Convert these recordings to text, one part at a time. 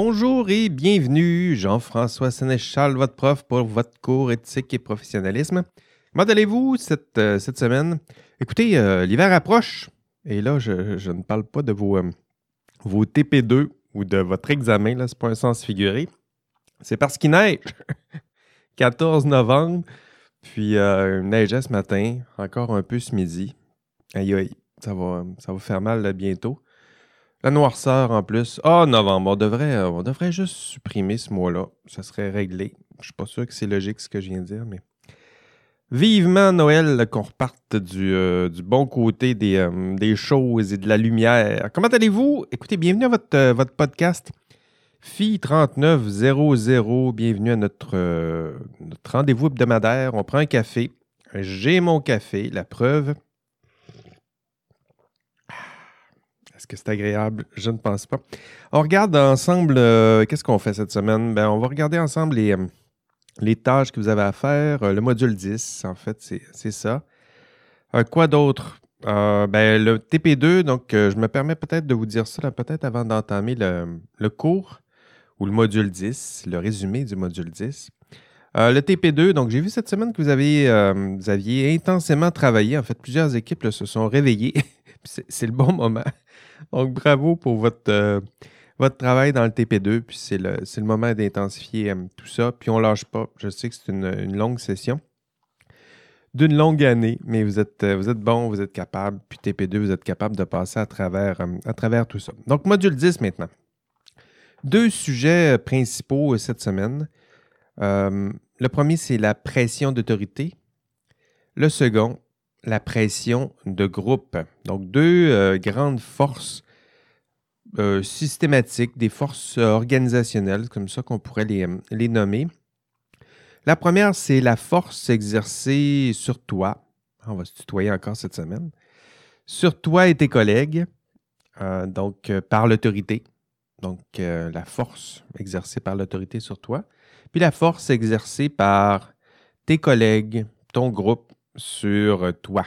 Bonjour et bienvenue, Jean-François Sénéchal, votre prof pour votre cours éthique et professionnalisme. Comment allez-vous cette, euh, semaine? Écoutez, euh, l'hiver approche et là, je, ne parle pas de vos, euh, vos TP2 ou de votre examen, là, c'est pas un sens figuré. C'est parce qu'il neige. 14 novembre, puis il neigeait ce matin, encore un peu ce midi. Aïe aïe, ça va, ça va faire mal bientôt. La noirceur en plus. Ah, novembre. On devrait, euh, on devrait juste supprimer ce mois-là. Ça serait réglé. Je suis pas sûr que c'est logique ce que je viens de dire, mais. Vivement Noël, qu'on reparte du, euh, bon côté des, euh, des, choses et de la lumière. Comment allez-vous? Écoutez, bienvenue à votre, votre podcast Fille 3900. Bienvenue à notre rendez-vous hebdomadaire. On prend un café. J'ai mon café, la preuve. Est-ce que c'est agréable? Je ne pense pas. On regarde ensemble, euh, qu'est-ce qu'on fait cette semaine? Ben, on va regarder ensemble les, euh, les tâches que vous avez à faire. Euh, le module 10, en fait, c'est ça. quoi d'autre? ben, le TP2, donc je me permets peut-être de vous dire ça, peut-être avant d'entamer le, cours ou le module 10, le résumé du module 10. le TP2, donc j'ai vu cette semaine que vous, avez, vous aviez intensément travaillé. En fait, plusieurs équipes se sont réveillées. c'est le bon moment donc, bravo pour votre, euh, votre travail dans le TP2. Puis, c'est le, le, moment d'intensifier euh, tout ça. Puis, on lâche pas. Je sais que c'est une, longue session d'une longue année, mais vous êtes, euh, vous êtes bon, vous êtes capable. Puis, TP2, vous êtes capable de passer à travers, à travers tout ça. Donc, module 10 maintenant. Deux sujets principaux cette semaine. le premier, c'est la pression d'autorité. Le second, la pression de groupe. Donc, deux euh, grandes forces euh, systématiques, des forces organisationnelles, comme ça qu'on pourrait les, nommer. La première, c'est la force exercée sur toi. On va se tutoyer encore cette semaine. Sur toi et tes collègues, euh, donc par l'autorité. Donc, la force exercée par l'autorité sur toi. Puis la force exercée par tes collègues, ton groupe, sur euh, toi.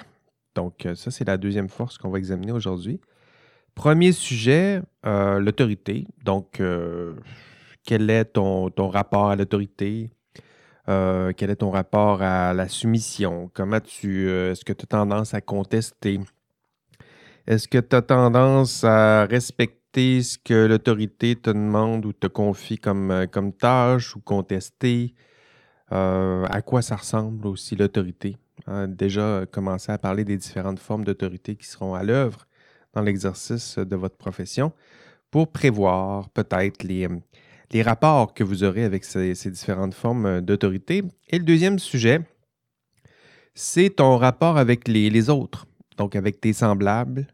Donc, euh, ça, c'est la deuxième force qu'on va examiner aujourd'hui. Premier sujet, euh, l'autorité. Donc, quel est ton, ton rapport à l'autorité? quel est ton rapport à la soumission? Comment tu. Est-ce que tu as tendance à contester? Est-ce que tu as tendance à respecter ce que l'autorité te demande ou te confie comme, comme tâche ou contester? à quoi ça ressemble aussi l'autorité? Déjà commencé à parler des différentes formes d'autorité qui seront à l'œuvre dans l'exercice de votre profession pour prévoir peut-être les, les, rapports que vous aurez avec ces, différentes formes d'autorité. Et le deuxième sujet, c'est ton rapport avec les, autres, donc avec tes semblables,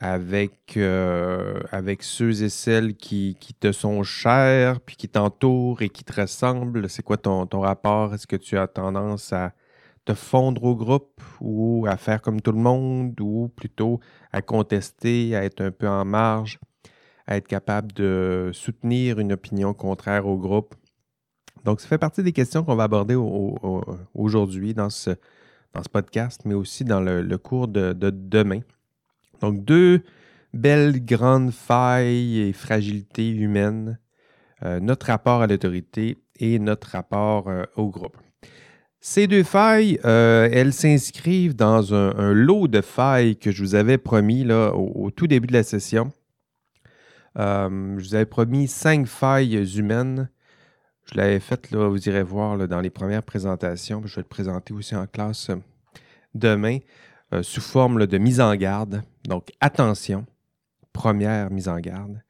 avec, euh, avec ceux et celles qui, qui, te sont chers, puis qui t'entourent et qui te ressemblent. C'est quoi ton, ton rapport? Est-ce que tu as tendance à fondre au groupe ou à faire comme tout le monde ou plutôt à contester, à être un peu en marge, à être capable de soutenir une opinion contraire au groupe. Donc, ça fait partie des questions qu'on va aborder aujourd'hui dans ce, dans ce podcast, mais aussi dans le, cours de, demain. Donc, deux belles grandes failles et fragilités humaines, euh, notre rapport à l'autorité et notre rapport euh, au groupe. Ces deux failles, euh, elles s'inscrivent dans un, lot de failles que je vous avais promis là, au, tout début de la session. Euh, je vous avais promis cinq failles humaines. Je l'avais fait, là, vous irez voir dans les premières présentations. Je vais le présenter aussi en classe euh, demain sous forme de mise en garde. Donc, attention, première mise en garde.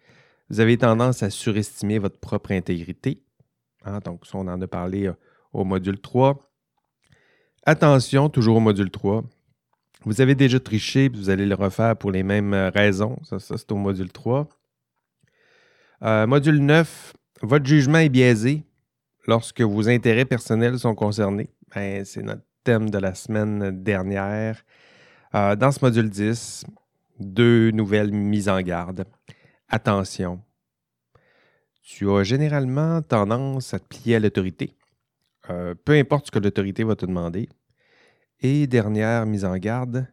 Vous avez tendance à surestimer votre propre intégrité. Hein, donc, ça, on en a parlé au module 3. Attention, toujours au module 3. Vous avez déjà triché, vous allez le refaire pour les mêmes euh, raisons. Ça, c'est au module 3. Euh, module 9, votre jugement est biaisé lorsque vos intérêts personnels sont concernés. Ben, c'est notre thème de la semaine dernière. Euh, dans ce module 10, deux nouvelles mises en garde. Attention, tu as généralement tendance à te plier à l'autorité. Euh, peu importe ce que l'autorité va te demander. Et dernière mise en garde,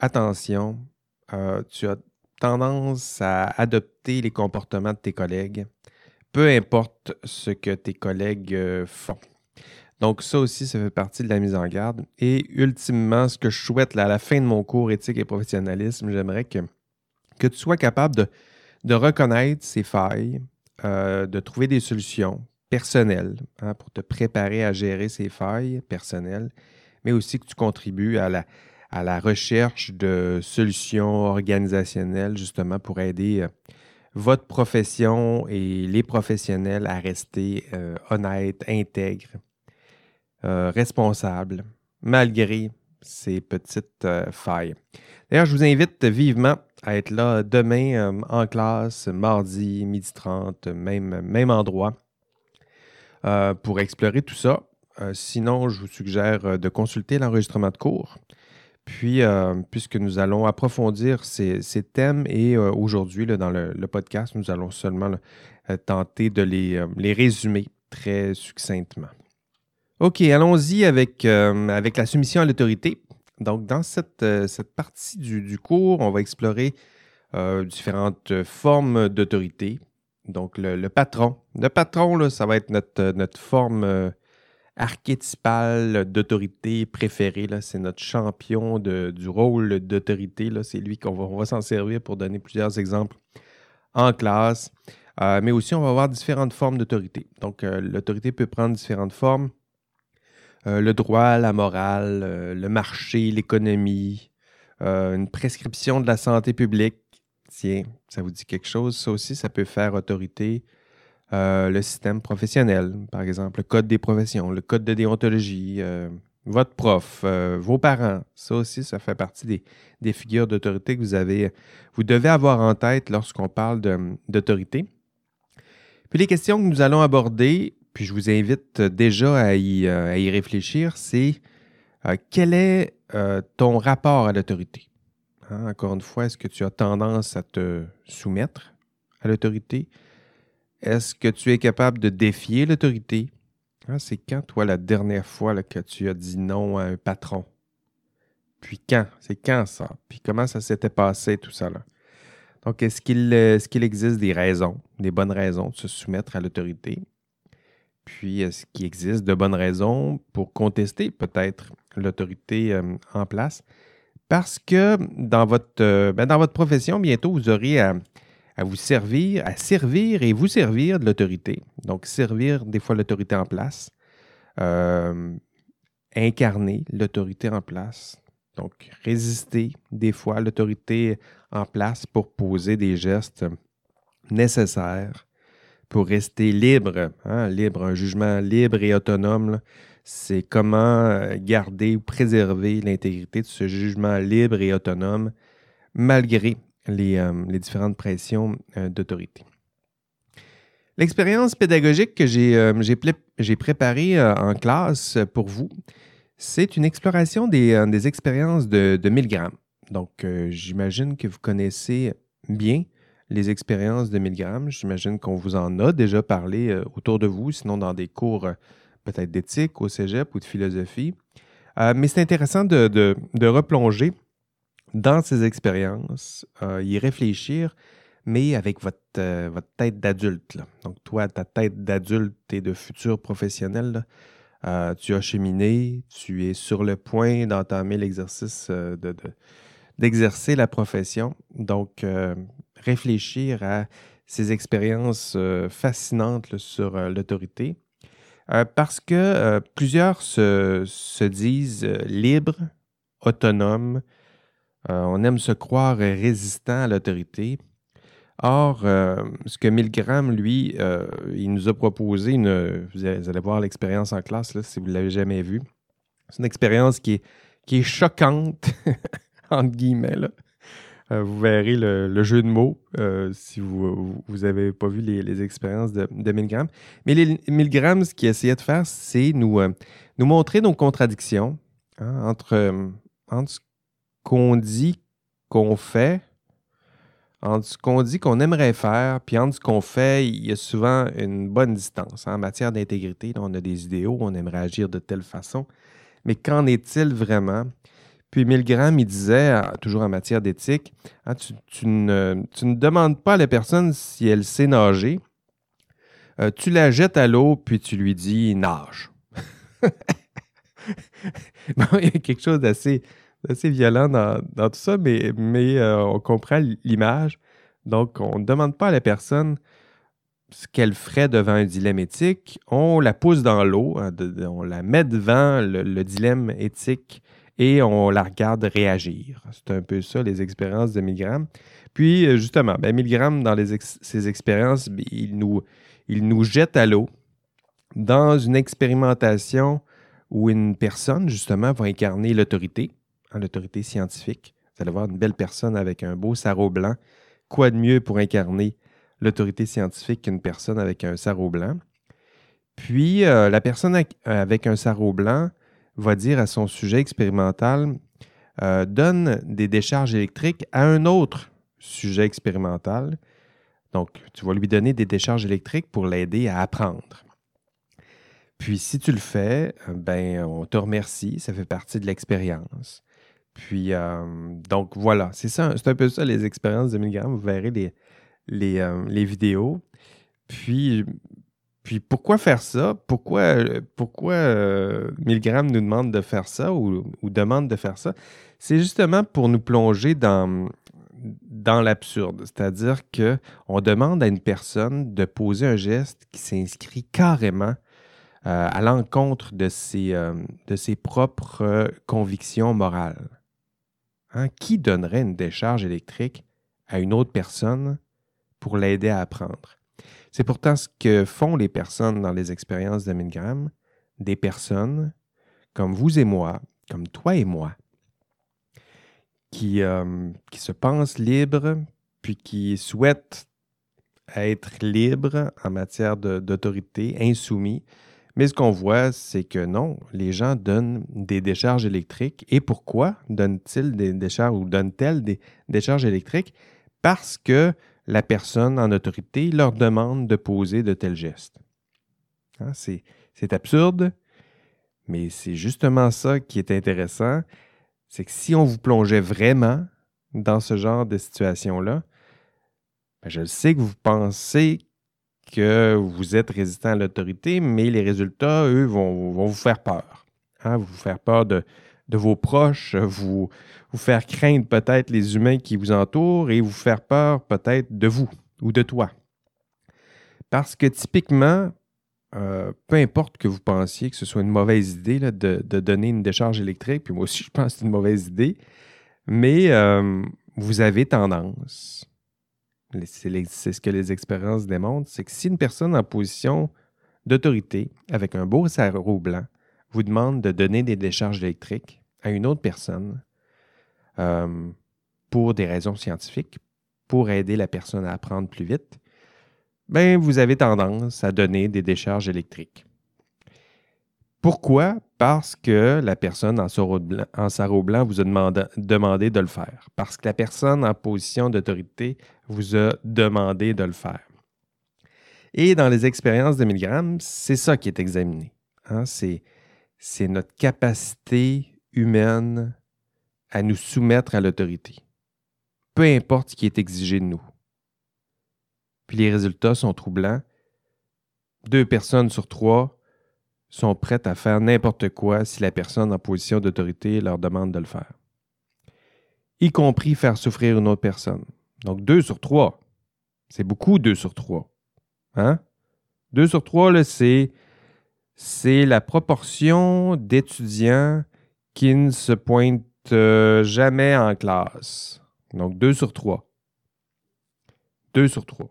attention, euh, tu as tendance à adopter les comportements de tes collègues, peu importe ce que tes collègues euh, font. Donc ça aussi, ça fait partie de la mise en garde. Et ultimement, ce que je souhaite à la fin de mon cours éthique et professionnalisme, j'aimerais que, tu sois capable de, reconnaître ces failles, de trouver des solutions personnelles hein, pour te préparer à gérer ces failles personnelles, mais aussi que tu contribues à la, à la recherche de solutions organisationnelles justement pour aider euh, votre profession et les professionnels à rester euh, honnêtes, intègres, euh, responsables, malgré ces petites failles. D'ailleurs, je vous invite vivement à être là demain en classe, mardi, midi 30, même, même endroit, pour explorer tout ça. sinon, je vous suggère de consulter l'enregistrement de cours. Puis, euh, puisque nous allons approfondir ces, thèmes et euh, aujourd'hui, dans le, podcast, nous allons seulement euh, tenter de les, résumer très succinctement. OK, allons-y avec, avec la soumission à l'autorité. Donc, dans cette, cette partie du, cours, on va explorer différentes formes d'autorité. Donc, le, patron. Le patron, ça va être notre, notre forme archétypal d'autorité préféré. C'est notre champion du rôle d'autorité. C'est lui qu'on va, s'en servir pour donner plusieurs exemples en classe. Euh, mais aussi, on va avoir différentes formes d'autorité. Donc, euh, l'autorité peut prendre différentes formes. Euh, le droit, la morale, le marché, l'économie, une prescription de la santé publique. Tiens, ça vous dit quelque chose? Ça aussi, ça peut faire autorité. Euh, le système professionnel, par exemple, le code des professions, le code de déontologie, euh, votre prof, euh, vos parents. Ça aussi, ça fait partie des, figures d'autorité que vous avez, vous devez avoir en tête lorsqu'on parle d'autorité. Puis les questions que nous allons aborder, puis je vous invite déjà à y, à y réfléchir, c'est quel est ton rapport à l'autorité? Hein, encore une fois, est-ce que tu as tendance à te soumettre à l'autorité? Est-ce que tu es capable de défier l'autorité? Ah, c'est quand, toi, la dernière fois que tu as dit non à un patron? Puis quand? C'est quand ça? Puis comment ça s'était passé, tout ça? Donc, est-ce qu'il euh, est qu'il existe des raisons, des bonnes raisons de se soumettre à l'autorité? Puis, est-ce qu'il existe de bonnes raisons pour contester peut-être l'autorité euh, en place? Parce que dans votre, euh, ben, dans votre profession, bientôt, vous aurez à vous servir, à servir et vous servir de l'autorité. Donc, servir des fois l'autorité en place, euh, incarner l'autorité en place. Donc, résister des fois l'autorité en place pour poser des gestes nécessaires pour rester libre, hein, libre, un jugement libre et autonome. C'est comment euh, garder ou préserver l'intégrité de ce jugement libre et autonome malgré euh, les, différentes pressions euh, d'autorité. L'expérience pédagogique que j'ai euh, préparée en classe pour vous, c'est une exploration des, expériences de, de Milgram. Donc, j'imagine que vous connaissez bien les expériences de Milgram. J'imagine qu'on vous en a déjà parlé autour de vous, sinon dans des cours peut-être d'éthique au cégep ou de philosophie. mais c'est intéressant de, de, replonger dans ces expériences, euh, y réfléchir, mais avec votre, euh, votre tête d'adulte. Donc, toi, ta tête d'adulte et de futur professionnel, euh, tu as cheminé, tu es sur le point d'entamer l'exercice de, d'exercer la profession. Donc, réfléchir à ces expériences fascinantes sur l'autorité. Parce que plusieurs se, se disent libres, autonomes, euh, on aime se croire résistant à l'autorité. Or, euh, ce que Milgram, lui, euh, il nous a proposé, une, vous allez voir l'expérience en classe, là, si vous ne l'avez jamais vue. C'est une expérience qui est, qui est choquante, entre guillemets. Vous verrez le, jeu de mots si vous n'avez pas vu les, expériences de, Milgram. Mais les, Milgram, ce qu'il essayait de faire, c'est nous, nous montrer nos contradictions hein, entre, entre qu'on dit qu'on fait, entre ce qu'on dit qu'on aimerait faire, puis entre ce qu'on fait, il y a souvent une bonne distance. En matière d'intégrité, on a des idéaux, on aimerait agir de telle façon. Mais qu'en est-il vraiment? Puis Milgram, il disait, toujours en matière d'éthique, hein, tu, ne, demandes pas à la personne si elle sait nager, euh, tu la jettes à l'eau, puis tu lui dis nage. il y a quelque chose d'assez, violent dans, tout ça, mais, euh, on comprend l'image. Donc, on ne demande pas à la personne ce qu'elle ferait devant un dilemme éthique. On la pousse dans l'eau, hein, on la met devant le, dilemme éthique et on la regarde réagir. C'est un peu ça, les expériences de Milgram. Puis, euh, justement, ben, Milgram, dans ses expériences, ben, il nous, il nous jette à l'eau dans une expérimentation où une personne, justement, va incarner l'autorité, hein, l'autorité scientifique. Vous allez voir une belle personne avec un beau sarrau blanc. Quoi de mieux pour incarner l'autorité scientifique qu'une personne avec un sarrau blanc? Puis, euh, la personne avec un sarrau blanc va dire à son sujet expérimental euh, donne des décharges électriques à un autre sujet expérimental. Donc, tu vas lui donner des décharges électriques pour l'aider à apprendre. Puis, si tu le fais, euh, ben, on te remercie, ça fait partie de l'expérience. Puis, euh, donc voilà, c'est ça, c'est un peu ça les expériences de Milgram. Vous verrez les, les, vidéos. Puis, puis pourquoi faire ça? Pourquoi, pourquoi euh, Milgram nous demande de faire ça ou, demande de faire ça? C'est justement pour nous plonger dans, dans l'absurde. C'est-à-dire qu'on demande à une personne de poser un geste qui s'inscrit carrément euh, à l'encontre de, ses, euh, de ses propres convictions morales. Hein? Qui donnerait une décharge électrique à une autre personne pour l'aider à apprendre? C'est pourtant ce que font les personnes dans les expériences de Milgram, des personnes comme vous et moi, comme toi et moi, qui, euh, qui se pensent libres, puis qui souhaitent être libres en matière d'autorité, insoumis. Mais ce qu'on voit, c'est que non, les gens donnent des décharges électriques. Et pourquoi donnent-ils des décharges ou donnent-elles des décharges électriques? Parce que la personne en autorité leur demande de poser de tels gestes. Hein, c'est absurde, mais c'est justement ça qui est intéressant. C'est que si on vous plongeait vraiment dans ce genre de situation-là, ben, je sais que vous pensez que vous êtes résistant à l'autorité, mais les résultats, eux, vont, vous faire peur. Hein, vous faire peur de, de vos proches, vous, vous faire craindre peut-être les humains qui vous entourent et vous faire peur peut-être de vous ou de toi. Parce que typiquement, euh, peu importe que vous pensiez que ce soit une mauvaise idée de, donner une décharge électrique, puis moi aussi je pense que c'est une mauvaise idée, mais euh, vous avez tendance, c'est ce que les expériences démontrent, c'est que si une personne en position d'autorité, avec un beau sarrau blanc, vous demande de donner des décharges électriques à une autre personne, euh, pour des raisons scientifiques, pour aider la personne à apprendre plus vite, ben, vous avez tendance à donner des décharges électriques. Pourquoi? Parce que la personne en sarrau blanc, vous a demandé, de le faire. Parce que la personne en position d'autorité vous a demandé de le faire. Et dans les expériences de Milgram, c'est ça qui est examiné. Hein. C'est notre capacité humaine à nous soumettre à l'autorité, peu importe ce qui est exigé de nous. Puis les résultats sont troublants. Deux personnes sur trois sont prêtes à faire n'importe quoi si la personne en position d'autorité leur demande de le faire, y compris faire souffrir une autre personne. Donc deux sur trois, c'est beaucoup deux sur trois. Hein? Deux sur trois, c'est, c'est la proportion d'étudiants qui ne se pointent euh, jamais en classe. Donc, deux sur trois. Deux sur trois.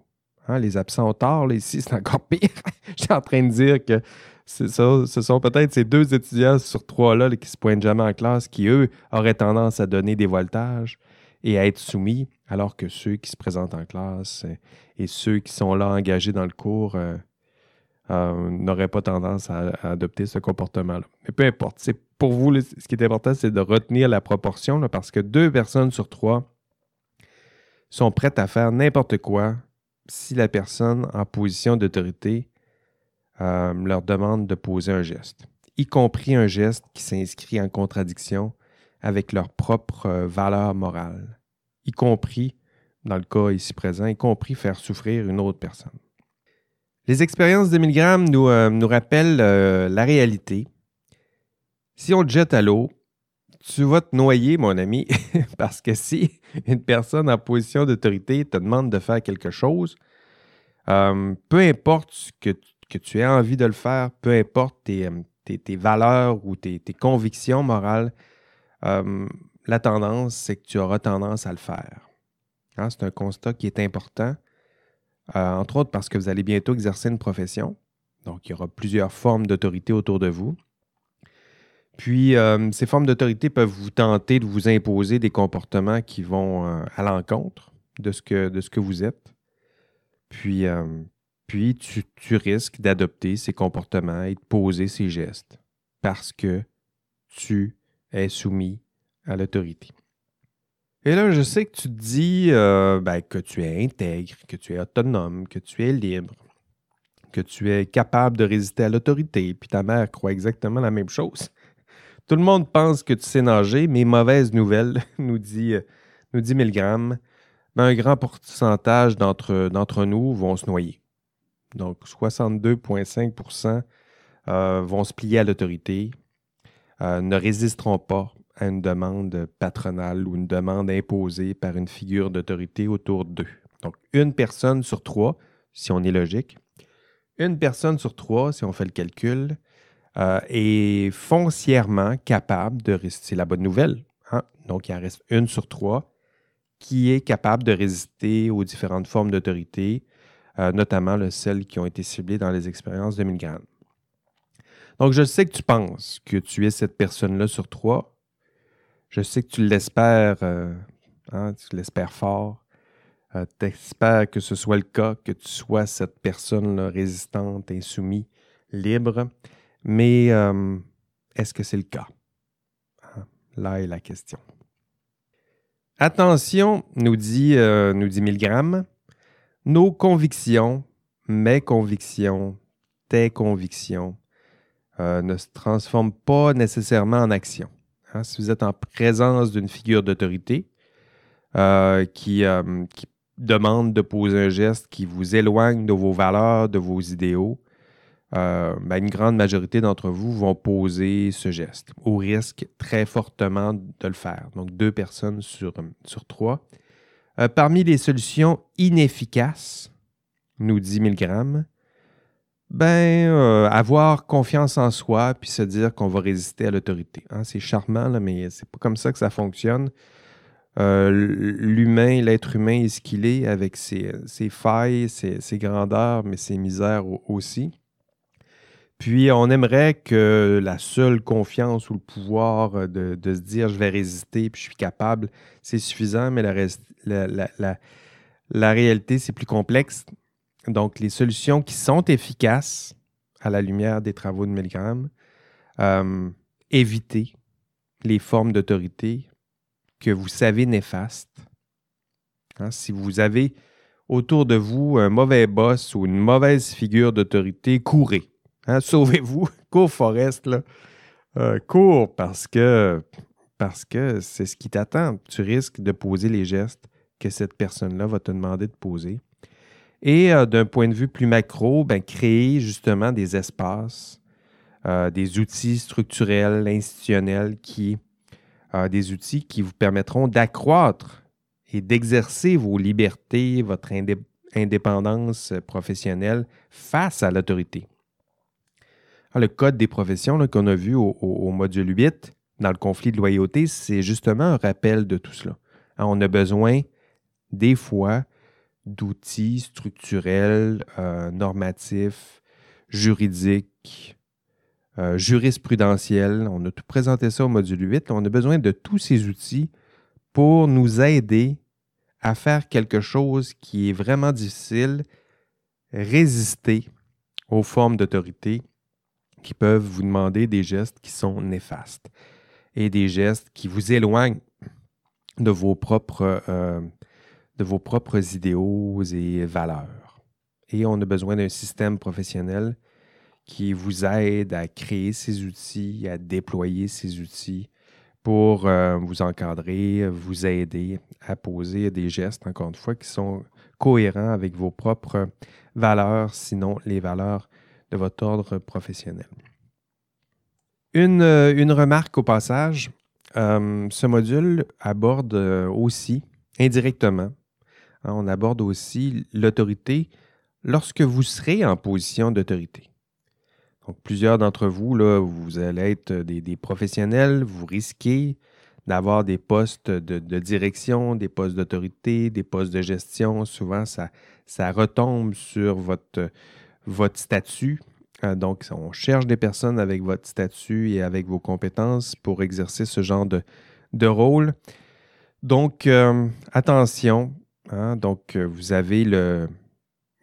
Hein, les absents tard, là, ici, c'est encore pire. Je suis en train de dire que ce sont peut-être ces deux étudiants sur trois-là qui qui se pointent jamais en classe qui, eux, auraient tendance à donner des voltages et à être soumis, alors que ceux qui se présentent en classe et ceux qui sont là engagés dans le cours euh, euh, n'auraient pas tendance à, adopter ce comportement-là. Mais peu importe. C'est pour vous, ce qui est important, c'est de retenir la proportion, parce que deux personnes sur trois sont prêtes à faire n'importe quoi si la personne en position d'autorité euh, leur demande de poser un geste, y compris un geste qui s'inscrit en contradiction avec leur propre euh, valeur morale, y compris, dans le cas ici présent, y compris faire souffrir une autre personne. Les expériences de Milgram nous, euh, nous rappellent la réalité. Si on te jette à l'eau, tu vas te noyer, mon ami, parce que si une personne en position d'autorité te demande de faire quelque chose, euh, peu importe que, tu aies envie de le faire, peu importe tes, tes, valeurs ou tes, convictions morales, la tendance, c'est que tu auras tendance à le faire. Hein, c'est un constat qui est important. Euh, entre autres parce que vous allez bientôt exercer une profession. Donc, il y aura plusieurs formes d'autorité autour de vous. Puis, euh, ces formes d'autorité peuvent vous tenter de vous imposer des comportements qui vont euh, à l'encontre de, ce que, vous êtes. Puis, puis tu, risques d'adopter ces comportements et de poser ces gestes parce que tu es soumis à l'autorité. Et là, je sais que tu te dis euh, ben, que tu es intègre, que tu es autonome, que tu es libre, que tu es capable de résister à l'autorité, puis ta mère croit exactement la même chose. Tout le monde pense que tu sais nager, mais mauvaise nouvelle, nous dit, euh, nous dit Milgram, ben, un grand pourcentage d'entre nous vont se noyer. Donc 62,5% euh, vont se plier à l'autorité, ne résisteront pas à une demande patronale ou une demande imposée par une figure d'autorité autour d'eux. Donc, une personne sur trois, si on est logique, une personne sur trois, si on fait le calcul, euh, est foncièrement capable de résister. C'est la bonne nouvelle. Hein? Donc, il en reste une sur trois qui est capable de résister aux différentes formes d'autorité, euh, notamment celles qui ont été ciblées dans les expériences de Milgram. Donc, je sais que tu penses que tu es cette personne-là sur trois, je sais que tu l'espères, euh, hein, tu l'espères fort. Euh, tu espères que ce soit le cas, que tu sois cette personne résistante, insoumise, libre. Mais euh, est-ce que c'est le cas? Hein, là est la question. Attention, nous dit, nous dit Milgram, nos convictions, mes convictions, tes convictions, ne se transforment pas nécessairement en action. Hein, si vous êtes en présence d'une figure d'autorité euh, qui, euh, qui, demande de poser un geste qui vous éloigne de vos valeurs, de vos idéaux, euh, ben, une grande majorité d'entre vous vont poser ce geste, au risque très fortement de le faire. Donc, deux personnes sur, sur trois. parmi les solutions inefficaces, nous dit Milgram, ben, euh, avoir confiance en soi puis se dire qu'on va résister à l'autorité. Hein. c'est charmant, là, mais c'est pas comme ça que ça fonctionne. Euh, l'humain, l'être humain est ce qu'il est avec ses, failles, ses, grandeurs, mais ses misères aussi. Puis on aimerait que la seule confiance ou le pouvoir de, se dire je vais résister puis je suis capable, c'est suffisant, mais la réalité, c'est plus complexe. Donc, les solutions qui sont efficaces à la lumière des travaux de Milgram, euh, éviter les formes d'autorité que vous savez néfastes. Hein, si vous avez autour de vous un mauvais boss ou une mauvaise figure d'autorité, courez. Hein, sauvez-vous. Cours Forest. Euh, cours parce que c'est ce qui t'attend. Tu risques de poser les gestes que cette personne-là va te demander de poser. Et euh, d'un point de vue plus macro, ben, créer justement des espaces, euh, des outils structurels, institutionnels, qui, des outils qui vous permettront d'accroître et d'exercer vos libertés, votre indépendance professionnelle face à l'autorité. Le Code des professions qu'on a vu au, module 8, dans le conflit de loyauté, c'est justement un rappel de tout cela. Hein, on a besoin, des fois, d'outils structurels, euh, normatifs, juridiques, euh, jurisprudentiels. On a tout présenté ça au module 8. On a besoin de tous ces outils pour nous aider à faire quelque chose qui est vraiment difficile, résister aux formes d'autorité qui peuvent vous demander des gestes qui sont néfastes et des gestes qui vous éloignent de vos propres euh, de vos propres idéaux et valeurs. Et on a besoin d'un système professionnel qui vous aide à créer ces outils, à déployer ces outils pour euh, vous encadrer, vous aider à poser des gestes, encore une fois, qui sont cohérent avec vos propres valeurs, sinon les valeurs de votre ordre professionnel. Une, euh, remarque au passage, euh, ce module aborde euh, aussi, indirectement, hein, on aborde aussi l'autorité lorsque vous serez en position d'autorité. Donc, plusieurs d'entre vous, vous allez être des, professionnels, vous risquez d'avoir des postes de, direction, des postes d'autorité, des postes de gestion. Souvent, ça retombe sur votre, votre statut. Euh, donc, on cherche des personnes avec votre statut et avec vos compétences pour exercer ce genre de, rôle. Donc, euh, attention. Hein, donc, vous avez le.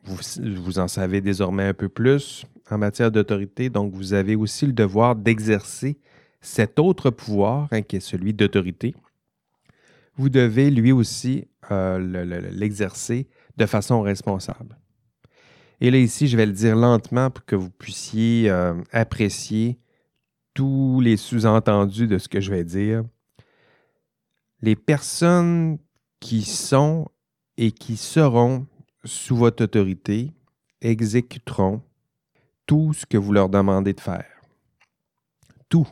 vous en savez désormais un peu plus en matière d'autorité. Donc, vous avez aussi le devoir d'exercer cet autre pouvoir, hein, qui est celui d'autorité. Vous devez lui aussi euh, l'exercer de façon responsable. Et là, ici, je vais le dire lentement pour que vous puissiez euh, apprécier tous les sous-entendus de ce que je vais dire. Les personnes qui sont et qui seront sous votre autorité exécuteront tout ce que vous leur demandez de faire. Tout.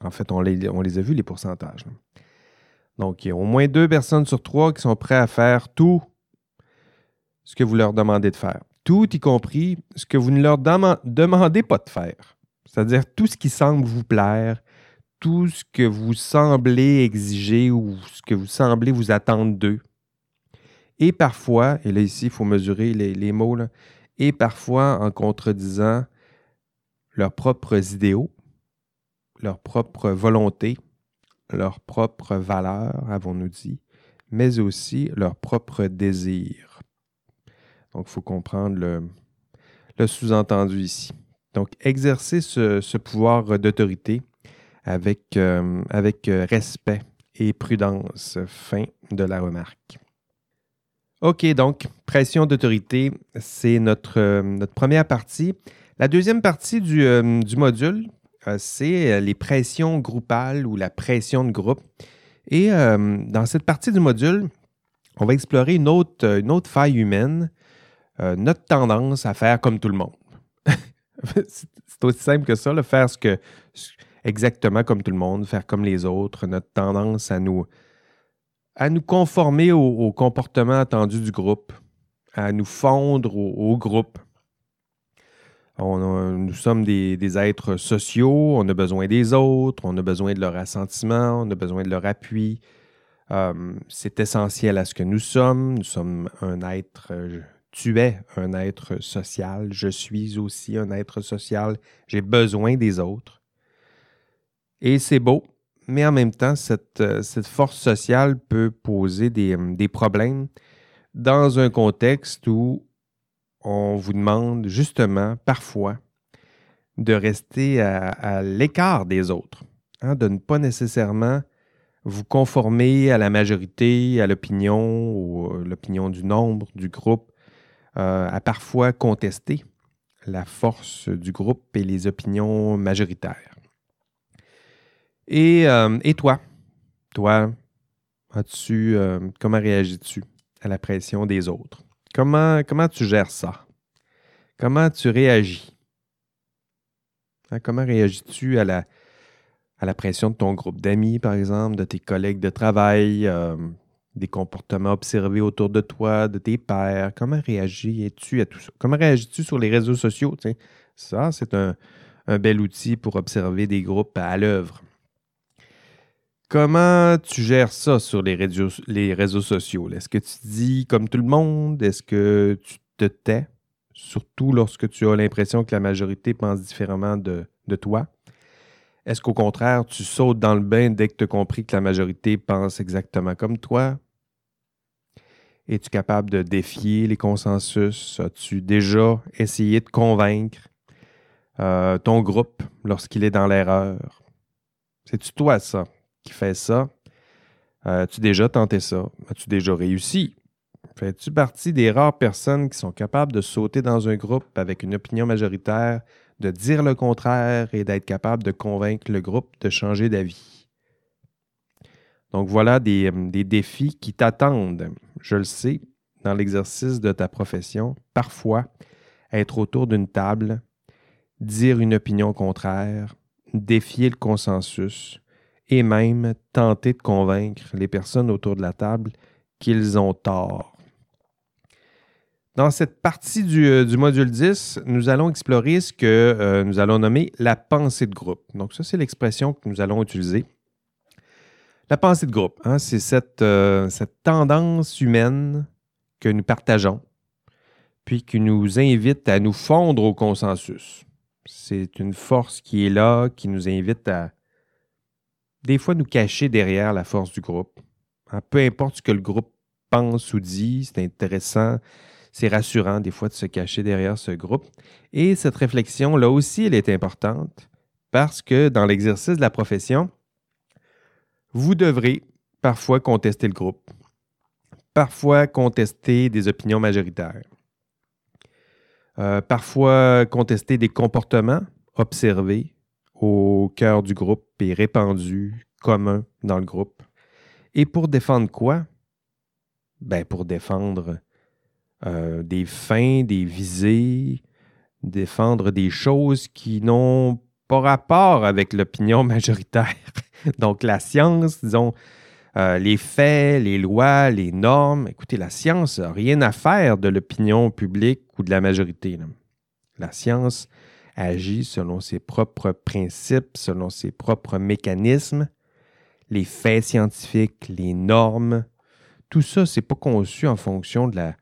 En fait, on les, on les a vus, les pourcentages. Donc, il y a au moins deux personnes sur trois qui sont prêtes à faire tout ce que vous leur demandez de faire. Tout y compris ce que vous ne leur demandez pas de faire. C'est-à-dire tout ce qui semble vous plaire, tout ce que vous semblez exiger ou ce que vous semblez vous attendre d'eux. Et parfois, et là ici, il faut mesurer les, mots, et parfois en contredisant leurs propres idéaux, leurs propres volontés, leurs propres valeurs, avons-nous dit, mais aussi leurs propres désirs. Donc, il faut comprendre le, sous-entendu ici. Donc, exercer ce, pouvoir d'autorité avec, euh, avec respect et prudence. Fin de la remarque. OK, donc, pression d'autorité, c'est notre, euh, première partie. La deuxième partie du, euh, module, euh, c'est les pressions groupales ou la pression de groupe. Et dans cette partie du module, on va explorer une autre, une autre faille humaine, notre tendance à faire comme tout le monde. c'est aussi simple que ça, faire ce que exactement comme tout le monde, faire comme les autres, notre tendance à nous, conformer au, comportement attendu du groupe, à nous fondre au, groupe. nous sommes des, êtres sociaux, on a besoin des autres, on a besoin de leur assentiment, on a besoin de leur appui. Euh, c'est essentiel à ce que nous sommes. Nous sommes un être, tu es un être social, je suis aussi un être social, j'ai besoin des autres. Et c'est beau, mais en même temps, euh, cette, force sociale peut poser euh, des, problèmes dans un contexte où on vous demande justement parfois de rester à, l'écart des autres, hein, de ne pas nécessairement vous conformer à la majorité, à l'opinion ou euh, l'opinion du nombre, du groupe, à parfois contester la force du groupe et les opinions majoritaires. Euh, et, toi, toi, as-tu, euh, comment réagis-tu à la pression des autres? Comment, comment tu gères ça? Comment tu réagis? Hein, comment réagis-tu à la, à la pression de ton groupe d'amis, par exemple, de tes collègues de travail, euh, des comportements observés autour de toi, de tes pairs? Comment réagis-tu à tout ça? Comment réagis-tu sur les réseaux sociaux? Ça, c'est un, bel outil pour observer des groupes à l'œuvre. Comment tu gères ça sur les réseaux, les réseaux sociaux? Est-ce que tu dis comme tout le monde? Est-ce que tu te tais? Surtout lorsque tu as l'impression que la majorité pense différemment de, toi? Est-ce qu'au contraire, tu sautes dans le bain dès que tu as compris que la majorité pense exactement comme toi? Es-tu capable de défier les consensus? As-tu déjà essayé de convaincre euh, ton groupe lorsqu'il est dans l'erreur? C'est-tu toi ça? qui fait ça? As-tu déjà tenté ça? As-tu déjà réussi? Fais-tu partie des rares personnes qui sont capables de sauter dans un groupe avec une opinion majoritaire, de dire le contraire et d'être capable de convaincre le groupe de changer d'avis? Donc voilà des, des défis qui t'attendent. je le sais, dans l'exercice de ta profession, parfois, être autour d'une table, dire une opinion contraire, défier le consensus et même tenter de convaincre les personnes autour de la table qu'ils ont tort. Dans cette partie du, euh, module 10, nous allons explorer ce que euh, nous allons nommer la pensée de groupe. Donc ça, c'est l'expression que nous allons utiliser. La pensée de groupe, hein, c'est cette, euh, cette tendance humaine que nous partageons, puis qui nous invite à nous fondre au consensus. C'est une force qui est là, qui nous invite à des fois nous cacher derrière la force du groupe. Hein, peu importe ce que le groupe pense ou dit, c'est intéressant c'est rassurant des fois de se cacher derrière ce groupe. Et cette réflexion, là aussi, elle est importante parce que dans l'exercice de la profession, vous devrez parfois contester le groupe, parfois contester des opinions majoritaires, euh, parfois contester des comportements observés au cœur du groupe et répandus, communs dans le groupe. Et pour défendre quoi? Ben pour défendre euh, des fins, des visées, défendre des choses qui n'ont pas rapport avec l'opinion majoritaire. Donc la science, disons, euh, les faits, les lois, les normes. Écoutez, la science n'a rien à faire de l'opinion publique ou de la majorité. La science agit selon ses propres principes, selon ses propres mécanismes. Les faits scientifiques, les normes, tout ça, c'est pas conçu en fonction de la,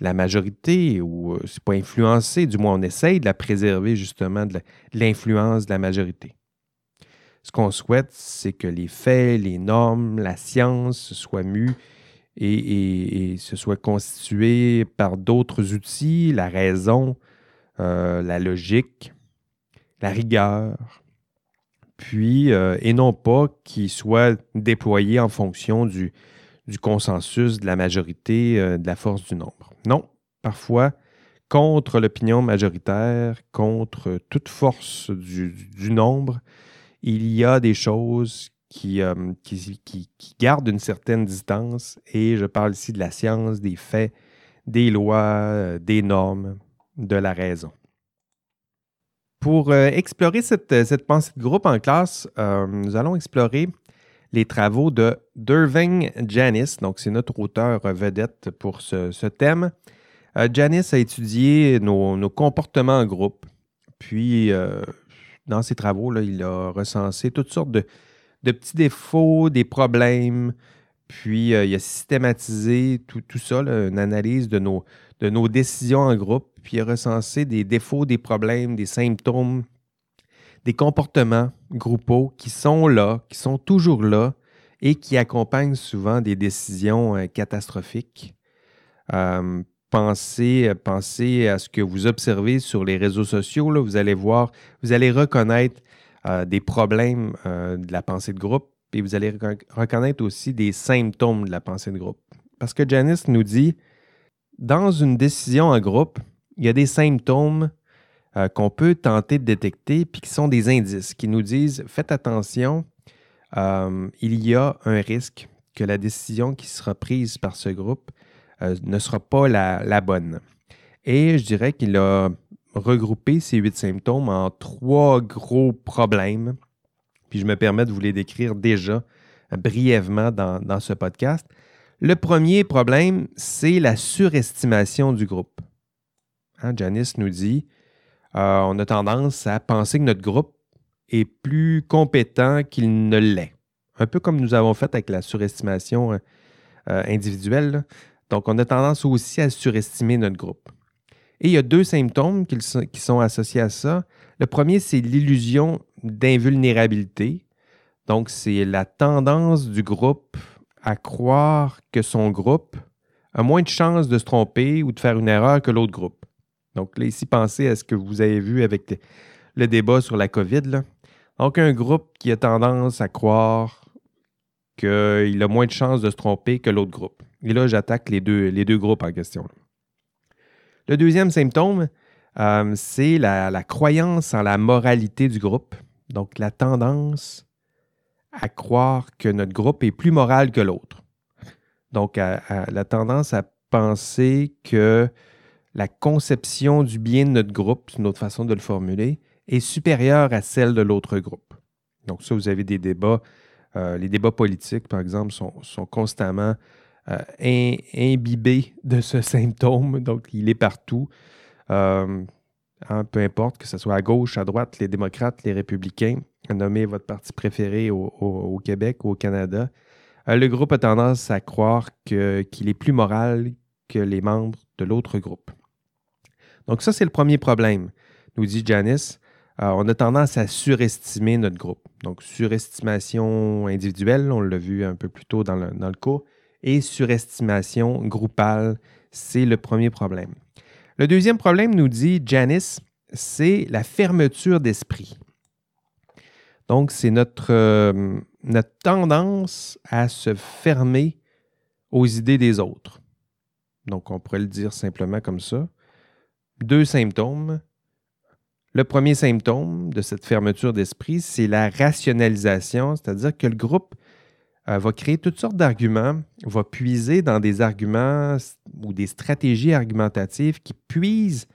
la majorité, ou euh, c'est pas influencé, du moins on essaye de la préserver justement de l'influence de la majorité. Ce qu'on souhaite, c'est que les faits, les normes, la science soient mus et, se soient constitués par d'autres outils, la raison, euh, la logique, la rigueur, puis, euh, et non pas qu'ils soient déployés en fonction du, consensus de la majorité, de la force du nombre. Non, parfois, contre l'opinion majoritaire, contre toute force du, nombre, il y a des choses euh, qui, qui, gardent une certaine distance, et je parle ici de la science, des faits, des lois, euh, des normes, de la raison. Pour explorer cette, cette, pensée de groupe en classe, nous allons explorer les travaux de Derving Janis. Donc, c'est notre auteur vedette pour ce, thème. Euh, Janis a étudié nos, comportements en groupe. Puis, euh, dans ses travaux, là, il a recensé toutes sortes de, petits défauts, des problèmes. Puis, euh, il a systématisé tout, ça, une analyse de nos, de nos décisions en groupe. Puis, il a recensé des défauts, des problèmes, des symptômes des comportements groupaux qui sont là, qui sont toujours là et qui accompagnent souvent des décisions euh, catastrophiques. Euh, pensez, pensez, à ce que vous observez sur les réseaux sociaux. Là, vous allez voir, vous allez reconnaître euh, des problèmes de la pensée de groupe et vous allez reconnaître aussi des symptômes de la pensée de groupe. Parce que Janice nous dit, dans une décision en groupe, il y a des symptômes euh, qu'on peut tenter de détecter, puis qui sont des indices qui nous disent faites attention, euh, il y a un risque que la décision qui sera prise par ce groupe euh, ne sera pas la, bonne. Et je dirais qu'il a regroupé ces huit symptômes en trois gros problèmes. Puis je me permets de vous les décrire déjà brièvement dans, ce podcast. Le premier problème, c'est la surestimation du groupe. Hein, Janice nous dit euh, on a tendance à penser que notre groupe est plus compétent qu'il ne l'est. Un peu comme nous avons fait avec la surestimation euh, euh, individuelle. Donc, on a tendance aussi à surestimer notre groupe. Et il y a deux symptômes qui sont, associés à ça. Le premier, c'est l'illusion d'invulnérabilité. Donc, c'est la tendance du groupe à croire que son groupe a moins de chances de se tromper ou de faire une erreur que l'autre groupe. Donc là, ici, pensez à ce que vous avez vu avec le, débat sur la COVID. Donc, un groupe qui a tendance à croire qu'il a moins de chances de se tromper que l'autre groupe. Et là, j'attaque les deux, les deux groupes en question. Le deuxième symptôme, euh, c'est la, la, croyance en la moralité du groupe. Donc, la tendance à croire que notre groupe est plus moral que l'autre. Donc, la tendance à penser que la conception du bien de notre groupe, c'est autre façon de le formuler, est supérieure à celle de l'autre groupe. Donc, ça, vous avez des débats. Euh, les débats politiques, par exemple, sont, constamment euh, imbibés de ce symptôme. Donc, il est partout. Euh, hein, peu importe que ce soit à gauche, à droite, les démocrates, les républicains, nommez votre parti préféré au, Québec ou au Canada. le groupe a tendance à croire qu'il est plus moral que les membres de l'autre groupe. Donc ça, c'est le premier problème, nous dit Janice. Euh, on a tendance à surestimer notre groupe. Donc surestimation individuelle, on l'a vu un peu plus tôt dans le, dans cours, et surestimation groupale, c'est le premier problème. Le deuxième problème, nous dit Janice, c'est la fermeture d'esprit. Donc, c'est notre, euh, notre tendance à se fermer aux idées des autres. Donc, on pourrait le dire simplement comme ça deux symptômes. Le premier symptôme de cette fermeture d'esprit, c'est la rationalisation, c'est-à-dire que le groupe euh, va créer toutes sortes d'arguments, va puiser dans des arguments ou des stratégies argumentatives qui puisent,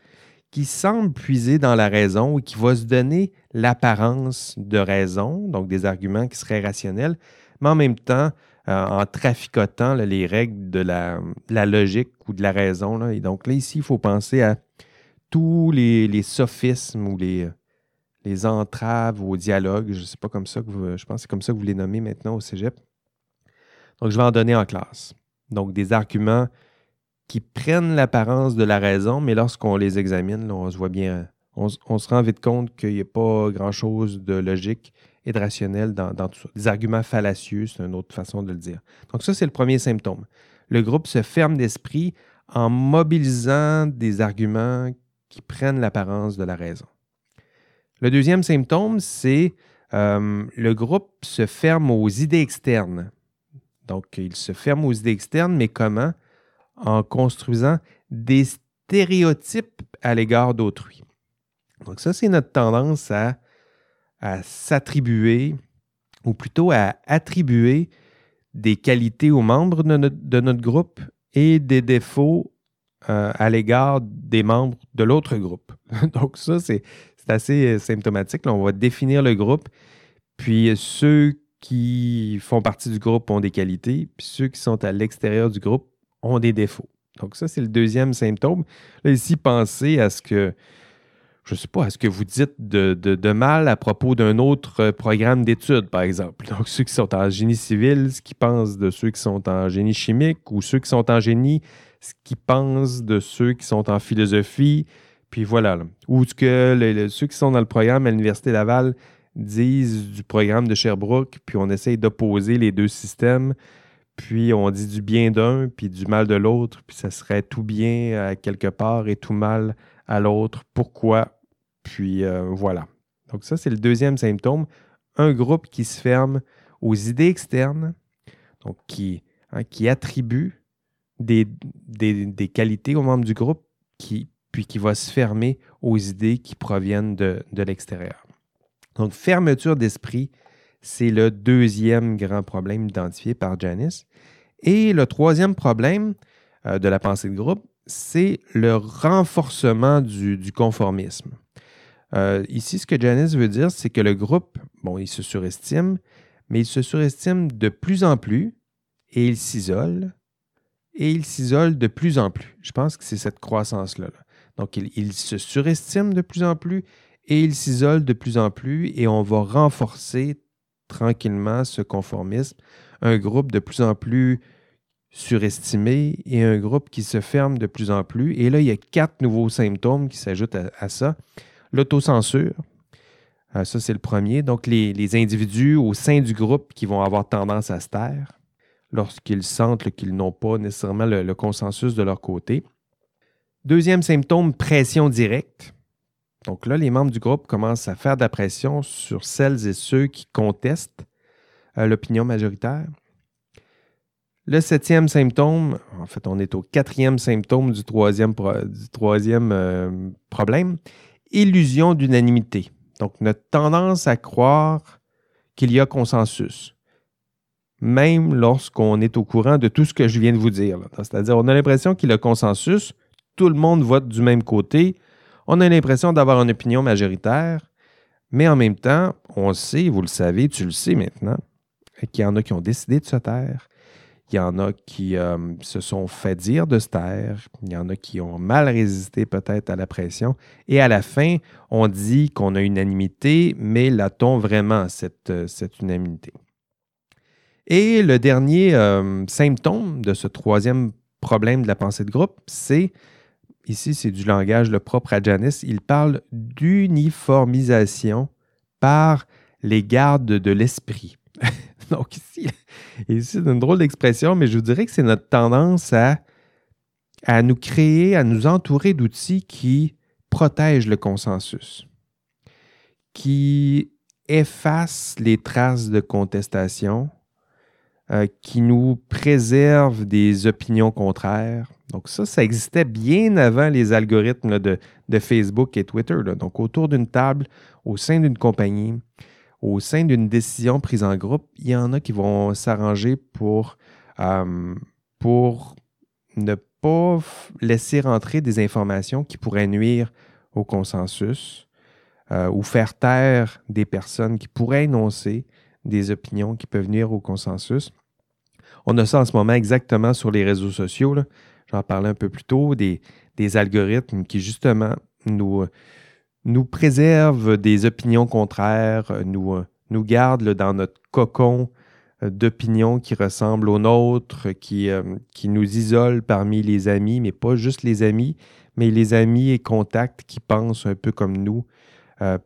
qui semblent puiser dans la raison ou qui vont se donner l'apparence de raison, donc des arguments qui seraient rationnels, mais en même temps euh, en traficotant les règles de la, logique ou de la raison. Et donc là, ici, il faut penser à tous les, sophismes ou les, entraves au dialogue, je ne sais pas comme ça que vous, je pense que c'est comme ça que vous les nommez maintenant au Cégep. Donc, je vais en donner en classe. Donc, des arguments qui prennent l'apparence de la raison, mais lorsqu'on les examine, on se voit bien, on, se rend vite compte qu'il n'y a pas grand-chose de logique et de rationnel dans, dans, tout ça. Des arguments fallacieux, c'est une autre façon de le dire. Donc, ça, c'est le premier symptôme. Le groupe se ferme d'esprit en mobilisant des arguments qui prennent l'apparence de la raison. Le deuxième symptôme, c'est euh, le groupe se ferme aux idées externes. Donc, il se ferme aux idées externes, mais comment? En construisant des stéréotypes à l'égard d'autrui. Donc, ça, c'est notre tendance à, s'attribuer, ou plutôt à attribuer des qualités aux membres de notre groupe et des défauts euh, à l'égard des membres de l'autre groupe. Donc ça, c'est assez euh, symptomatique. on va définir le groupe, puis ceux qui font partie du groupe ont des qualités, puis ceux qui sont à l'extérieur du groupe ont des défauts. Donc ça, c'est le deuxième symptôme. Là, ici, pensez à ce que, je ne sais pas, à ce que vous dites de, de mal à propos d'un autre programme d'études, par exemple. Donc ceux qui sont en génie civil, ce qu'ils pensent de ceux qui sont en génie chimique, ou ceux qui sont en génie ce qu'ils pensent de ceux qui sont en philosophie, puis voilà. Ou ce que ceux qui sont dans le programme à l'Université Laval disent du programme de Sherbrooke, puis on essaye d'opposer les deux systèmes, puis on dit du bien d'un, puis du mal de l'autre, puis ça serait tout bien à quelque part et tout mal à l'autre. Pourquoi? Puis euh, voilà. Donc ça, c'est le deuxième symptôme. Un groupe qui se ferme aux idées externes, donc qui, hein, qui attribue des, qualités aux membres du groupe, qui, puis qui va se fermer aux idées qui proviennent de, l'extérieur. Donc, fermeture d'esprit, c'est le deuxième grand problème identifié par Janice. Et le troisième problème euh, de la pensée de groupe, c'est le renforcement du, du conformisme. Euh, ici, ce que Janice veut dire, c'est que le groupe, bon, il se surestime, mais il se surestime de plus en plus et il s'isole et il s'isole de plus en plus. Je pense que c'est cette croissance-là. Donc, il, se surestime de plus en plus et il s'isole de plus en plus et on va renforcer tranquillement ce conformisme. Un groupe de plus en plus surestimé et un groupe qui se ferme de plus en plus. Et là, il y a quatre nouveaux symptômes qui s'ajoutent à, ça. L'autocensure, euh, ça c'est le premier. Donc, les individus au sein du groupe qui vont avoir tendance à se taire lorsqu'ils sentent qu'ils n'ont pas nécessairement le, consensus de leur côté. Deuxième symptôme, pression directe. Donc là, les membres du groupe commencent à faire de la pression sur celles et ceux qui contestent euh, l'opinion majoritaire. Le septième symptôme, en fait, on est au quatrième symptôme du troisième, euh, problème, illusion d'unanimité. Donc, notre tendance à croire qu'il y a consensus même lorsqu'on est au courant de tout ce que je viens de vous dire. C'est-à-dire, on a l'impression qu'il y a consensus, tout le monde vote du même côté, on a l'impression d'avoir une opinion majoritaire, mais en même temps, on sait, vous le savez, tu le sais maintenant, qu'il y en a qui ont décidé de se taire, il y en a qui euh, se sont fait dire de se taire. Il y en a qui ont mal résisté peut-être à la pression. Et à la fin, on dit qu'on a unanimité, mais l'a-t-on vraiment cette, euh, cette unanimité? Et le dernier euh, symptôme de ce troisième problème de la pensée de groupe, c'est, ici c'est du langage le propre à Janice, il parle d'uniformisation par les gardes de l'esprit. Donc ici, ici c'est une drôle d'expression, mais je vous dirais que c'est notre tendance à, à nous créer, à nous entourer d'outils qui protègent le consensus, qui effacent les traces de contestation, euh, qui nous préservent des opinions contraires. Donc ça, ça existait bien avant les algorithmes de, de, Facebook et Twitter. Donc autour d'une table, au sein d'une compagnie, au sein d'une décision prise en groupe, il y en a qui vont s'arranger pour, euh, pour ne pas laisser rentrer des informations qui pourraient nuire au consensus euh, ou faire taire des personnes qui pourraient énoncer des opinions qui peuvent nuire au consensus. On a ça en ce moment exactement sur les réseaux sociaux. J'en parlais un peu plus tôt, des, algorithmes qui justement nous, nous préserve des opinions contraires, euh, nous, euh, nous garde dans notre cocon euh, d'opinions qui ressemblent aux nôtres, qui, nous isole parmi les amis, mais pas juste les amis, mais les amis et contacts qui pensent un peu comme nous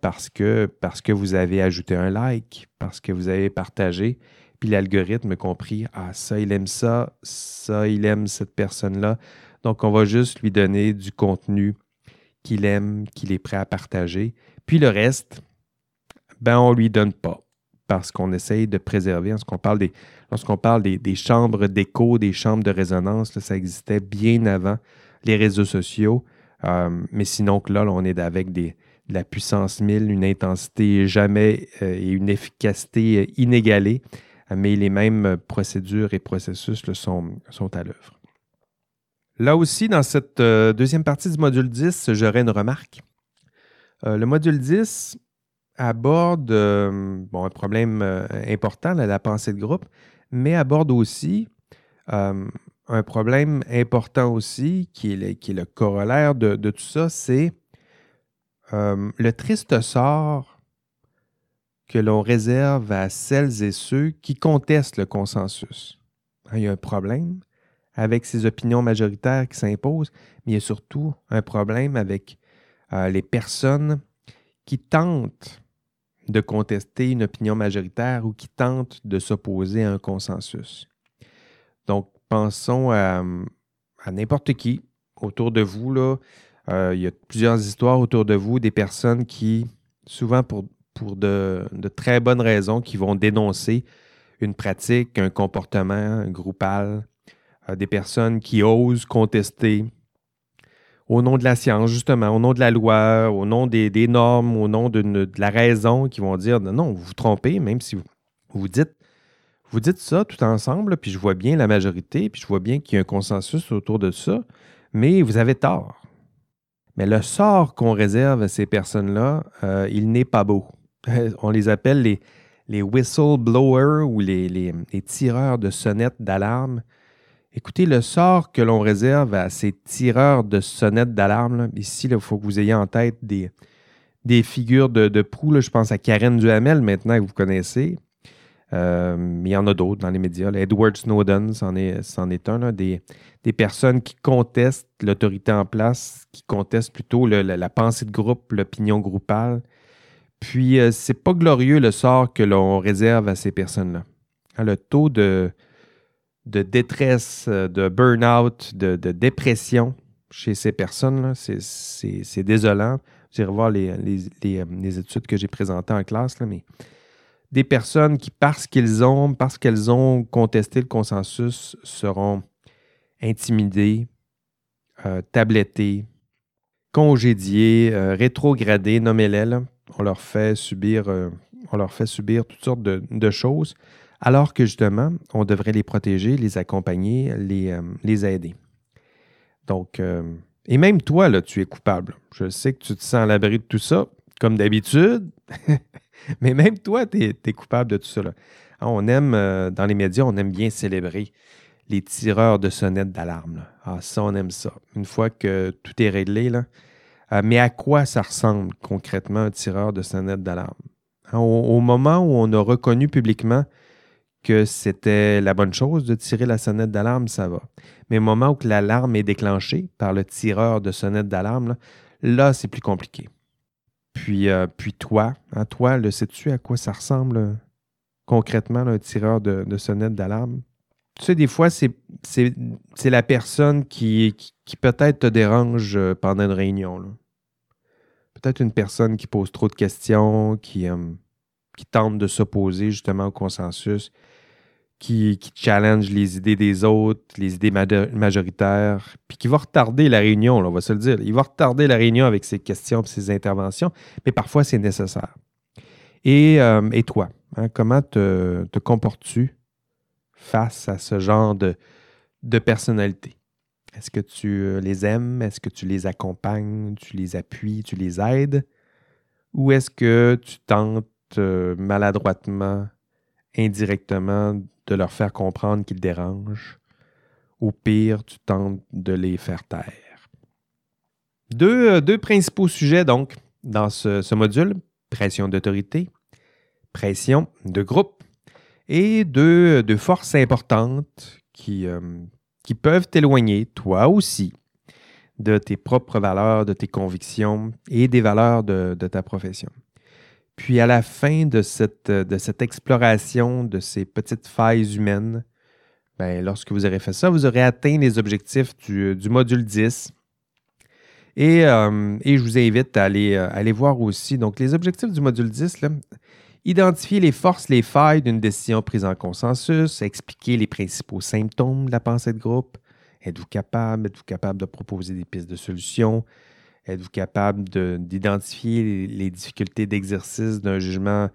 parce, que, parce que vous avez ajouté un like, parce que vous avez partagé, puis l'algorithme compris, ah ça, il aime ça, ça, il aime cette personne-là. Donc, on va juste lui donner du contenu qu'il aime, qu'il est prêt à partager. Puis le reste, ben on ne lui donne pas parce qu'on essaye de préserver. Lorsqu'on parle des, lorsqu'on parle des, chambres d'écho, des chambres de résonance, ça existait bien avant les réseaux sociaux. Euh, mais sinon, que là, on est avec des, la puissance 1000, une intensité jamais euh, et une efficacité euh, inégalée. Mais les mêmes procédures et processus sont, à l'œuvre. Là aussi, dans cette euh, deuxième partie du module 10, j'aurais une remarque. Le module 10 aborde un problème important, la pensée de groupe, mais aborde aussi un problème important aussi, qui est le, corollaire de, tout ça, c'est le triste sort que l'on réserve à celles et ceux qui contestent le consensus. Il y a un problème, avec ces opinions majoritaires qui s'imposent, mais il y a surtout un problème avec euh, les personnes qui tentent de contester une opinion majoritaire ou qui tentent de s'opposer à un consensus. Donc, pensons à, n'importe qui autour de vous. Là, euh, il y a plusieurs histoires autour de vous, des personnes qui, souvent pour, de, très bonnes raisons, qui vont dénoncer une pratique, un comportement groupal, des personnes qui osent contester au nom de la science, justement, au nom de la loi, au nom des, normes, au nom de, la raison, qui vont dire non, vous vous trompez, même si vous, dites vous dites ça tout ensemble, puis je vois bien la majorité, puis je vois bien qu'il y a un consensus autour de ça, mais vous avez tort. Mais le sort qu'on réserve à ces personnes-là, euh, il n'est pas beau. On les appelle les, les whistleblowers ou les, tireurs de sonnettes d'alarme. Écoutez, le sort que l'on réserve à ces tireurs de sonnettes d'alarme, ici, il faut que vous ayez en tête des, des figures de, de proue. je pense à Karen Duhamel maintenant que vous connaissez. Euh, il y en a d'autres dans les médias. Edward Snowden, c'en est, un. des, personnes qui contestent l'autorité en place, qui contestent plutôt la, pensée de groupe, l'opinion groupale. Puis, euh, c'est pas glorieux le sort que l'on réserve à ces personnes-là. Le taux de, détresse, euh, de burn-out, de, dépression chez ces personnes. C'est désolant. Vous irez voir les, études que j'ai présentées en classe, mais des personnes qui, parce qu'ils ont, parce qu'elles ont contesté le consensus, seront intimidées, euh, tablettées, congédiées, rétrogradées, nommez-les. On leur fait subir, on leur fait subir toutes sortes de, choses alors que justement, on devrait les protéger, les accompagner, les, euh, aider. Donc, euh, et même toi, tu es coupable. Je sais que tu te sens à l'abri de tout ça, comme d'habitude, mais même toi, tu es, coupable de tout ça. Ah, on aime, euh, dans les médias, on aime bien célébrer les tireurs de sonnettes d'alarme. Ah, ça, on aime ça. Une fois que tout est réglé, là. mais à quoi ça ressemble concrètement un tireur de sonnette d'alarme? Hein, au, moment où on a reconnu publiquement que c'était la bonne chose de tirer la sonnette d'alarme, ça va. Mais au moment où l'alarme est déclenchée par le tireur de sonnette d'alarme, là, c'est plus compliqué. Puis, euh, puis toi, hein, toi, le sais-tu à quoi ça ressemble concrètement un tireur de, sonnette d'alarme? Tu sais, des fois, c'est la personne qui, peut-être te dérange euh, pendant une réunion. Peut-être une personne qui pose trop de questions, qui, euh, qui tente de s'opposer justement au consensus, qui, challenge les idées des autres, les idées majoritaires, puis qui va retarder la réunion, on va se le dire. Il va retarder la réunion avec ses questions et ses interventions, mais parfois c'est nécessaire. Et, euh, toi, hein, comment te, comportes-tu face à ce genre de, de personnalité? Est-ce que tu euh, les aimes? Est-ce que tu les accompagnes? Tu les appuies? Tu les aides? Ou est-ce que tu tentes euh, maladroitement, indirectement, de leur faire comprendre qu'ils dérangent. Au pire, tu tentes de les faire taire. Deux, euh, principaux sujets, donc, dans ce, module pression d'autorité, pression de groupe et deux, deux forces importantes euh, qui peuvent t'éloigner, toi aussi, de tes propres valeurs, de tes convictions et des valeurs de ta profession. Puis à la fin de cette, de cette exploration de ces petites failles humaines, ben, lorsque vous aurez fait ça, vous aurez atteint les objectifs du, module 10. Euh, et, je vous invite à aller, euh, aller, voir aussi. Donc, les objectifs du module 10, là, identifier les forces, les failles d'une décision prise en consensus, expliquer les principaux symptômes de la pensée de groupe. Êtes-vous capable? Êtes-vous capable de proposer des pistes de solutions? Êtes-vous capable d'identifier les, difficultés d'exercice d'un jugement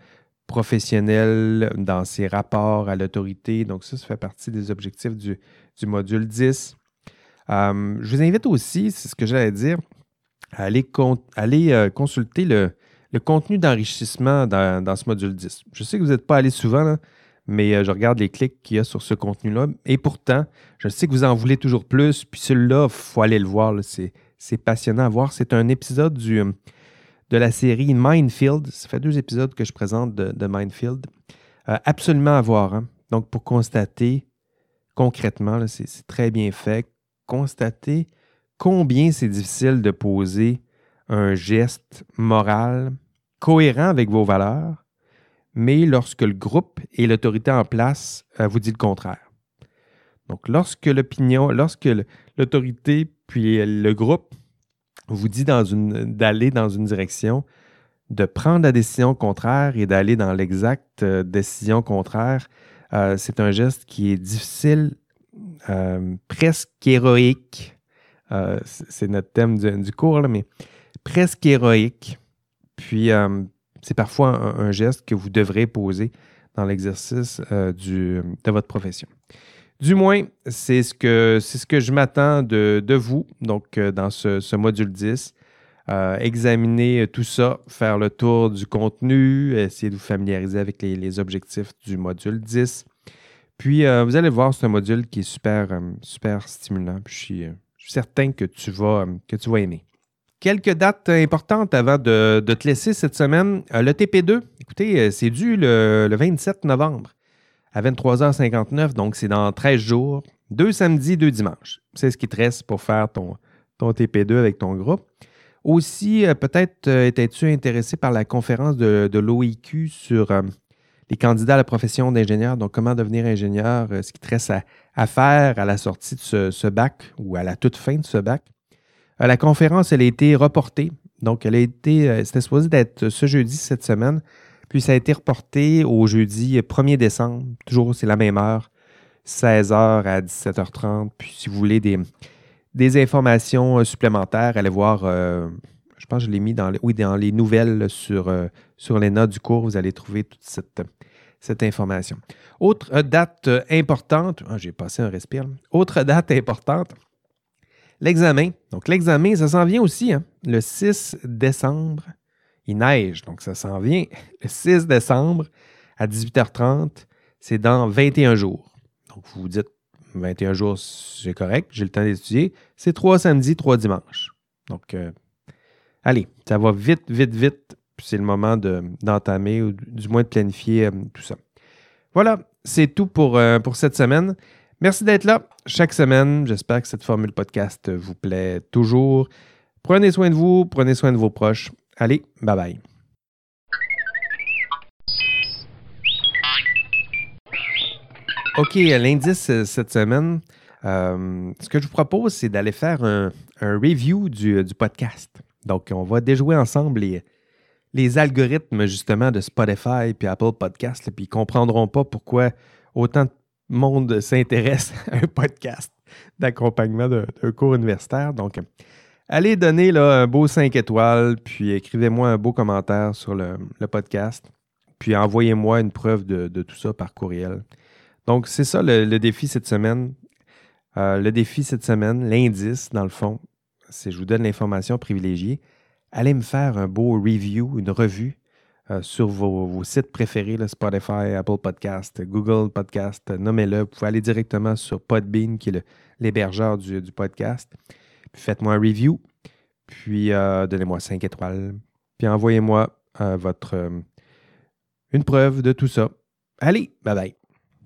professionnel dans ses rapports à l'autorité? Donc, ça, ça fait partie des objectifs du, module 10. Euh, je vous invite aussi, c'est ce que j'allais dire, à aller, euh, consulter le, contenu d'enrichissement dans, ce module 10. Je sais que vous n'êtes pas allé souvent, mais euh, je regarde les clics qu'il y a sur ce contenu-là. Et pourtant, je sais que vous en voulez toujours plus. Puis celui-là, il faut aller le voir. C'est c'est passionnant à voir. C'est un épisode du, de la série Mindfield. Ça fait deux épisodes que je présente de, Mindfield. Euh, absolument à voir. Hein. Donc, pour constater concrètement, c'est très bien fait, constater combien c'est difficile de poser un geste moral cohérent avec vos valeurs, mais lorsque le groupe et l'autorité en place euh, vous dit le contraire. Donc, lorsque l'opinion, lorsque l'autorité puis le groupe vous dit d'aller dans une direction, de prendre la décision contraire et d'aller dans l'exacte euh, décision contraire, euh, c'est un geste qui est difficile, euh, presque héroïque. c'est notre thème du, cours, mais presque héroïque. Puis, c'est parfois un, geste que vous devrez poser dans l'exercice de votre profession. Du moins, c'est ce que, je m'attends de, vous, donc euh, dans ce, module 10. Euh, examiner tout ça, faire le tour du contenu, essayer de vous familiariser avec les, objectifs du module 10. Puis, euh, vous allez voir, c'est un module qui est super, super stimulant. je, suis, certain que tu, vas, que tu vas aimer. Quelques dates importantes avant de, te laisser cette semaine. le TP2, écoutez, c'est dû le 27 novembre à 23h59, donc c'est dans 13 jours, deux samedis, deux dimanches. C'est ce qui te reste pour faire ton, ton TP2 avec ton groupe. Aussi, euh, peut-être euh, étais-tu intéressé par la conférence de, l'OIQ sur euh, les candidats à la profession d'ingénieur, donc comment devenir ingénieur, ce qui te reste à, faire à la sortie de ce, bac ou à la toute fin de ce bac? la conférence, elle a été reportée. Donc, elle a été, c'était supposé d'être ce jeudi, cette semaine. Puis ça a été reporté au jeudi 1er décembre. Toujours, c'est la même heure, 16h à 17h30. Puis si vous voulez des, informations euh, supplémentaires, allez voir, euh, je pense que je l'ai mis dans, les nouvelles sur, euh, les notes du cours. Vous allez trouver toute cette, cette information. Autre date importante, ah, j'ai passé un respire. Autre date importante, l'examen. Donc l'examen, ça s'en vient aussi, hein. le 6 décembre. Il neige, donc ça s'en vient. Le 6 décembre à 18h30, c'est dans 21 jours. Donc vous vous dites, 21 jours, c'est correct, j'ai le temps d'étudier. C'est trois samedis, trois dimanches. Donc, euh, allez, ça va vite, vite, vite. C'est le moment d'entamer ou du moins de planifier euh, tout ça. Voilà, c'est tout pour, euh, pour cette semaine. Merci d'être là chaque semaine. J'espère que cette formule podcast vous plaît toujours. Prenez soin de vous, prenez soin de vos proches. Allez, bye bye. OK, l'indice cette semaine, ce que je vous propose, c'est d'aller faire un, review du, du, podcast. Donc, on va déjouer ensemble les, les algorithmes justement de Spotify puis Apple Podcast, puis ils ne comprendront pas pourquoi autant de monde s'intéresse à un podcast d'accompagnement d'un cours universitaire. Donc, allez donner là, un beau 5 étoiles, puis écrivez-moi un beau commentaire sur le, podcast, puis envoyez-moi une preuve de, tout ça par courriel. Donc, c'est ça le, défi cette semaine. Euh, le défi cette semaine, l'indice, dans le fond, c'est je vous donne l'information privilégiée allez me faire un beau review, une revue euh, sur vos, sites préférés, Spotify, Apple Podcast, Google Podcast, nommez-le. Vous pouvez aller directement sur Podbean, qui est l'hébergeur du, podcast. Faites-moi un review, puis euh, donnez-moi 5 étoiles, puis envoyez-moi euh, votre une preuve de tout ça. Allez, bye bye.